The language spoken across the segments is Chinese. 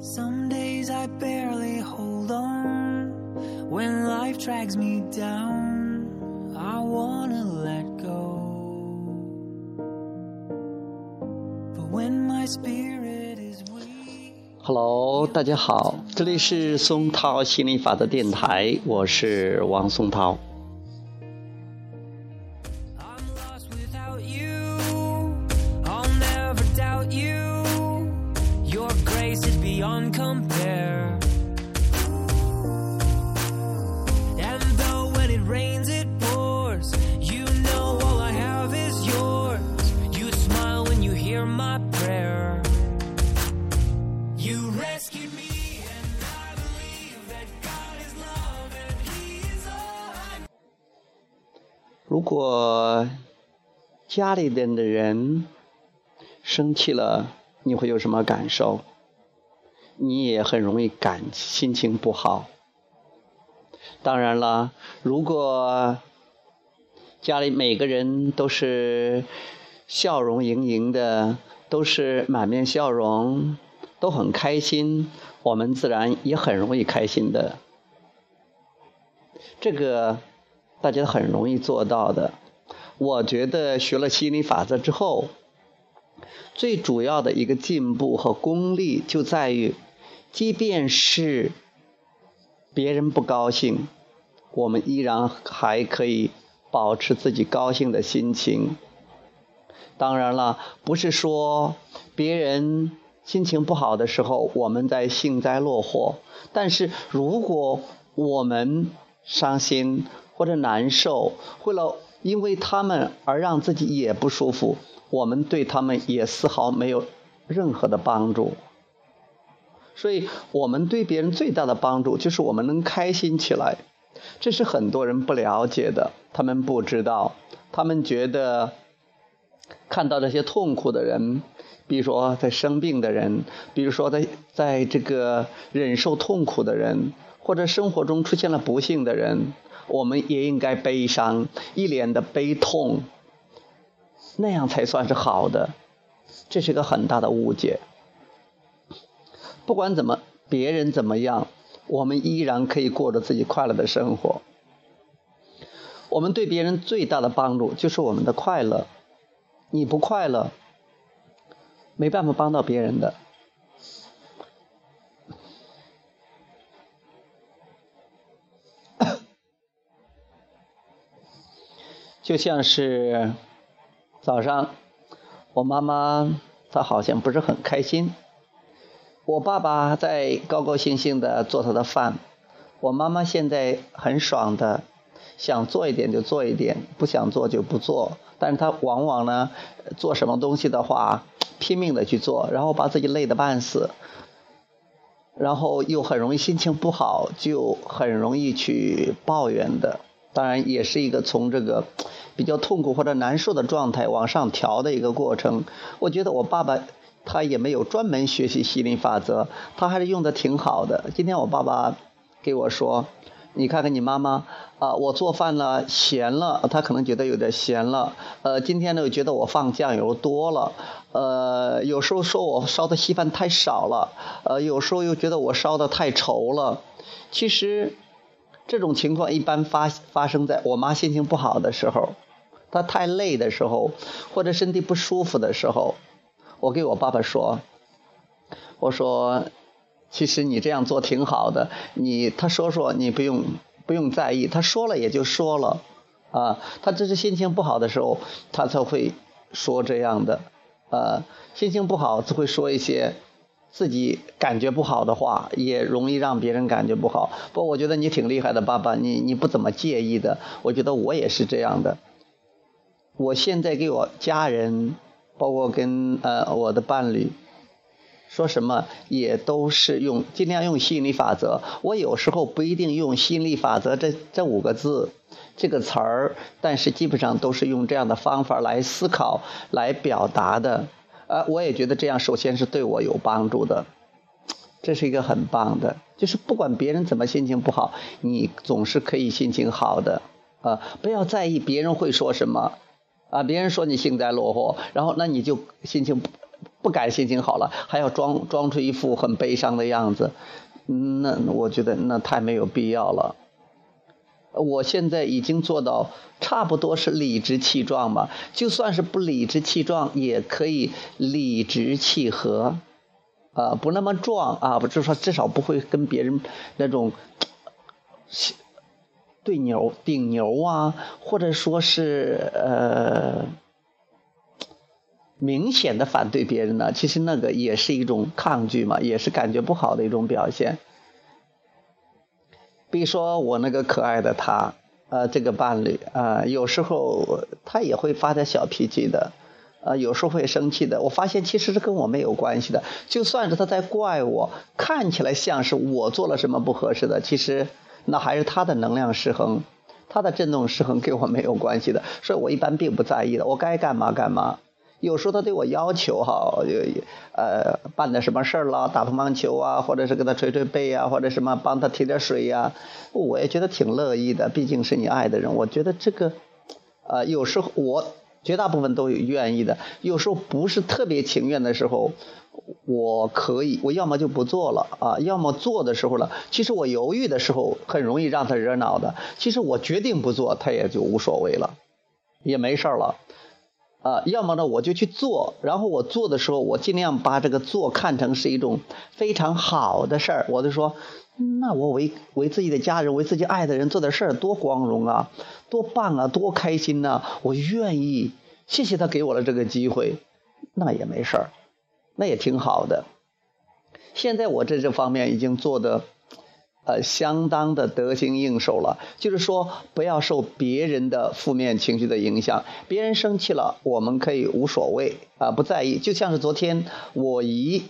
Some days I barely hold on. When life drags me down, I wanna let go. But when my spirit is weak, Hello，大家好，这里是松涛心理法则电台，我是王松涛。 I'm lost without you. beyond compare. And though when it rains it pours, you know all I have is yours. You smile when you hear my prayer. You rescued me, and I believe that God is love, and He is all I 如果家里边的人生气了，你会有什么感受？ 你也很容易感心情不好。当然了，如果家里每个人都是笑容盈盈的，都是满面笑容，都很开心，我们自然也很容易开心的。这个大家很容易做到的。我觉得学了心理法则之后，最主要的一个进步和功力就在于，即便是别人不高兴，我们依然还可以保持自己高兴的心情。当然了，不是说别人心情不好的时候，我们在幸灾乐祸。但是如果我们伤心或者难受，为了因为他们而让自己也不舒服，我们对他们也丝毫没有任何的帮助。所以，我们对别人最大的帮助就是我们能开心起来。这是很多人不了解的，他们不知道，他们觉得看到这些痛苦的人，比如说在生病的人，比如说在在这个忍受痛苦的人，或者生活中出现了不幸的人，我们也应该悲伤，一脸的悲痛，那样才算是好的。这是个很大的误解。不管怎么，别人怎么样，我们依然可以过着自己快乐的生活。我们对别人最大的帮助就是我们的快乐。你不快乐，没办法帮到别人的。就像是早上，我妈妈她好像不是很开心，我爸爸在高高兴兴的做他的饭，我妈妈现在很爽的，想做一点就做一点，不想做就不做。但是她往往呢，做什么东西的话，拼命的去做，然后把自己累得半死，然后又很容易心情不好，就很容易去抱怨的。当然，也是一个从这个比较痛苦或者难受的状态往上调的一个过程。我觉得我爸爸他也没有专门学习吸引力法则，他还是用的挺好的。今天我爸爸给我说：“你看看你妈妈啊，我做饭了咸了，他可能觉得有点咸了。呃，今天呢又觉得我放酱油多了，呃，有时候说我烧的稀饭太少了，呃，有时候又觉得我烧的太稠了。其实。”这种情况一般发发生在我妈心情不好的时候，她太累的时候，或者身体不舒服的时候，我给我爸爸说，我说，其实你这样做挺好的，你他说说你不用不用在意，他说了也就说了，啊，他这是心情不好的时候，他才会说这样的，呃，心情不好只会说一些。自己感觉不好的话，也容易让别人感觉不好。不过我觉得你挺厉害的，爸爸，你你不怎么介意的。我觉得我也是这样的。我现在给我家人，包括跟呃我的伴侣，说什么也都是用尽量用吸引力法则。我有时候不一定用吸引力法则这这五个字这个词儿，但是基本上都是用这样的方法来思考、来表达的。呃，我也觉得这样，首先是对我有帮助的，这是一个很棒的，就是不管别人怎么心情不好，你总是可以心情好的，啊，不要在意别人会说什么，啊，别人说你幸灾乐祸，然后那你就心情不不敢心情好了，还要装装出一副很悲伤的样子，那我觉得那太没有必要了。我现在已经做到差不多是理直气壮吧，就算是不理直气壮，也可以理直气和，啊，不那么壮啊，不就是说至少不会跟别人那种对牛顶牛啊，或者说是呃明显的反对别人呢？其实那个也是一种抗拒嘛，也是感觉不好的一种表现。比如说我那个可爱的他，呃，这个伴侣啊，有时候他也会发点小脾气的，呃，有时候会生气的。我发现其实是跟我没有关系的，就算是他在怪我，看起来像是我做了什么不合适的，其实那还是他的能量失衡，他的振动失衡跟我没有关系的，所以我一般并不在意的，我该干嘛干嘛。有时候他对我要求哈，呃，办点什么事儿了，打乒乓球啊，或者是给他捶捶背啊，或者什么帮他提点水呀，我也觉得挺乐意的。毕竟是你爱的人，我觉得这个，呃，有时候我绝大部分都有愿意的。有时候不是特别情愿的时候，我可以，我要么就不做了啊，要么做的时候了。其实我犹豫的时候，很容易让他惹恼的。其实我决定不做，他也就无所谓了，也没事了。啊，要么呢，我就去做，然后我做的时候，我尽量把这个做看成是一种非常好的事儿。我就说，那我为为自己的家人，为自己爱的人做点事儿，多光荣啊，多棒啊，多开心呐！我愿意，谢谢他给我了这个机会，那也没事儿，那也挺好的。现在我在这方面已经做的。呃，相当的得心应手了。就是说，不要受别人的负面情绪的影响。别人生气了，我们可以无所谓啊，不在意。就像是昨天我姨，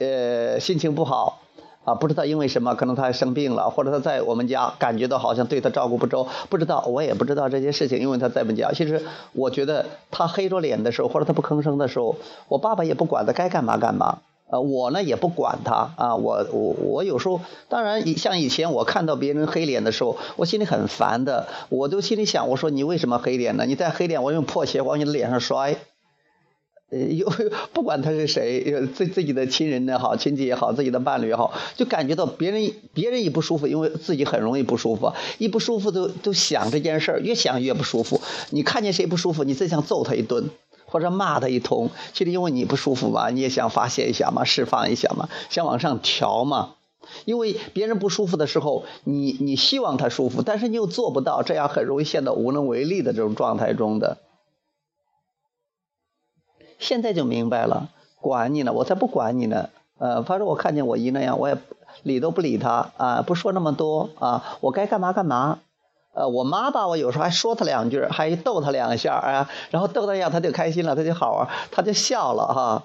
呃，心情不好啊，不知道因为什么，可能他生病了，或者他在我们家感觉到好像对他照顾不周，不知道，我也不知道这些事情，因为他在我们家。其实我觉得他黑着脸的时候，或者他不吭声的时候，我爸爸也不管他该干嘛干嘛。呃，我呢也不管他啊，我我我有时候，当然像以前我看到别人黑脸的时候，我心里很烦的，我都心里想，我说你为什么黑脸呢？你再黑脸，我用破鞋往你的脸上摔。呃，有 不管他是谁，自自己的亲人也好，亲戚也好，自己的伴侣也好，就感觉到别人别人一不舒服，因为自己很容易不舒服，一不舒服都都想这件事儿，越想越不舒服。你看见谁不舒服，你最想揍他一顿。或者骂他一通，其实因为你不舒服嘛，你也想发泄一下嘛，释放一下嘛，想往上调嘛。因为别人不舒服的时候，你你希望他舒服，但是你又做不到，这样很容易陷到无能为力的这种状态中的。现在就明白了，管你呢，我才不管你呢。呃，反正我看见我姨那样，我也理都不理她啊，不说那么多啊，我该干嘛干嘛。呃，我妈吧，我有时候还说她两句，还逗她两下啊，然后逗她一下，她就开心了，她就好玩，她就笑了哈。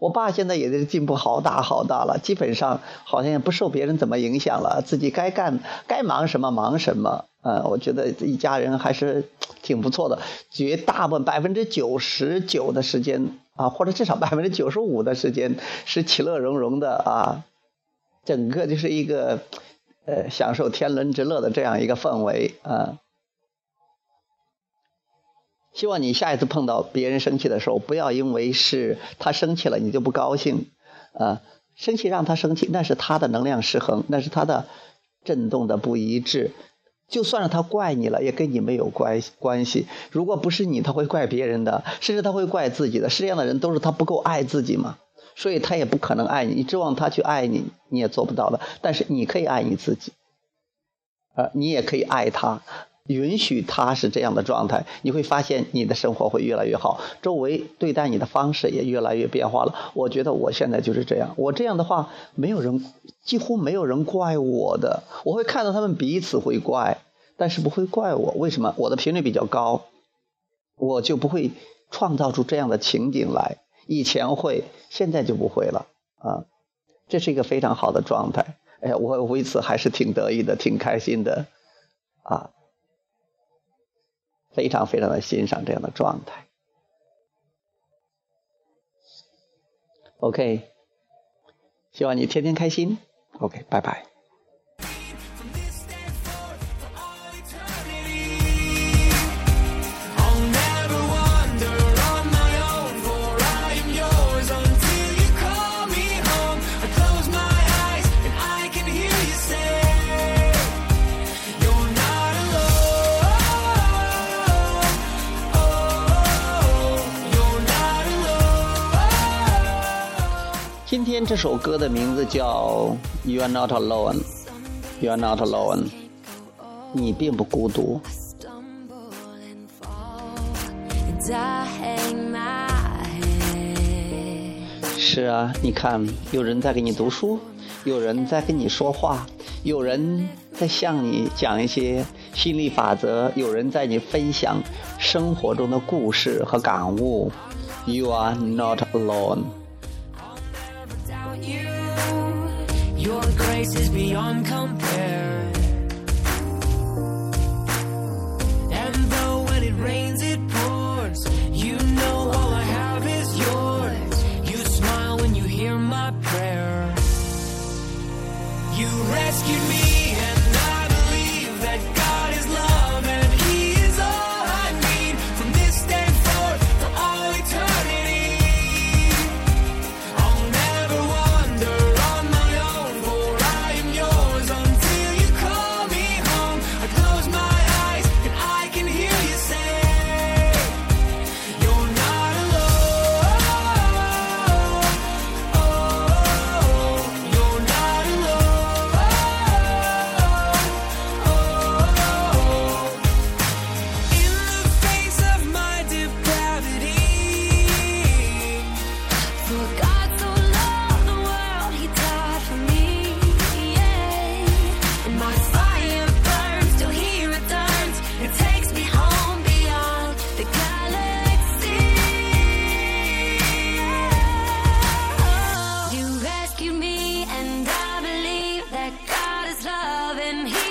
我爸现在也是进步好大好大了，基本上好像也不受别人怎么影响了，自己该干该忙什么忙什么。呃，我觉得一家人还是挺不错的，绝大部分百分之九十九的时间啊，或者至少百分之九十五的时间是其乐融融的啊，整个就是一个。呃，享受天伦之乐的这样一个氛围啊！希望你下一次碰到别人生气的时候，不要因为是他生气了，你就不高兴啊！生气让他生气，那是他的能量失衡，那是他的震动的不一致。就算是他怪你了，也跟你没有关关系。如果不是你，他会怪别人的，甚至他会怪自己的。世界上的人都是他不够爱自己嘛。所以他也不可能爱你，你指望他去爱你，你也做不到的。但是你可以爱你自己，呃，你也可以爱他，允许他是这样的状态，你会发现你的生活会越来越好，周围对待你的方式也越来越变化了。我觉得我现在就是这样，我这样的话，没有人，几乎没有人怪我的，我会看到他们彼此会怪，但是不会怪我。为什么？我的频率比较高，我就不会创造出这样的情景来。以前会，现在就不会了啊！这是一个非常好的状态。哎呀，我为此还是挺得意的，挺开心的啊！非常非常的欣赏这样的状态。OK，希望你天天开心。OK，拜拜。这首歌的名字叫《You Are Not Alone》，You Are Not Alone，你并不孤独。是啊，你看，有人在给你读书，有人在跟你说话，有人在向你讲一些心理法则，有人在你分享生活中的故事和感悟。You are not alone。places beyond compare. been here.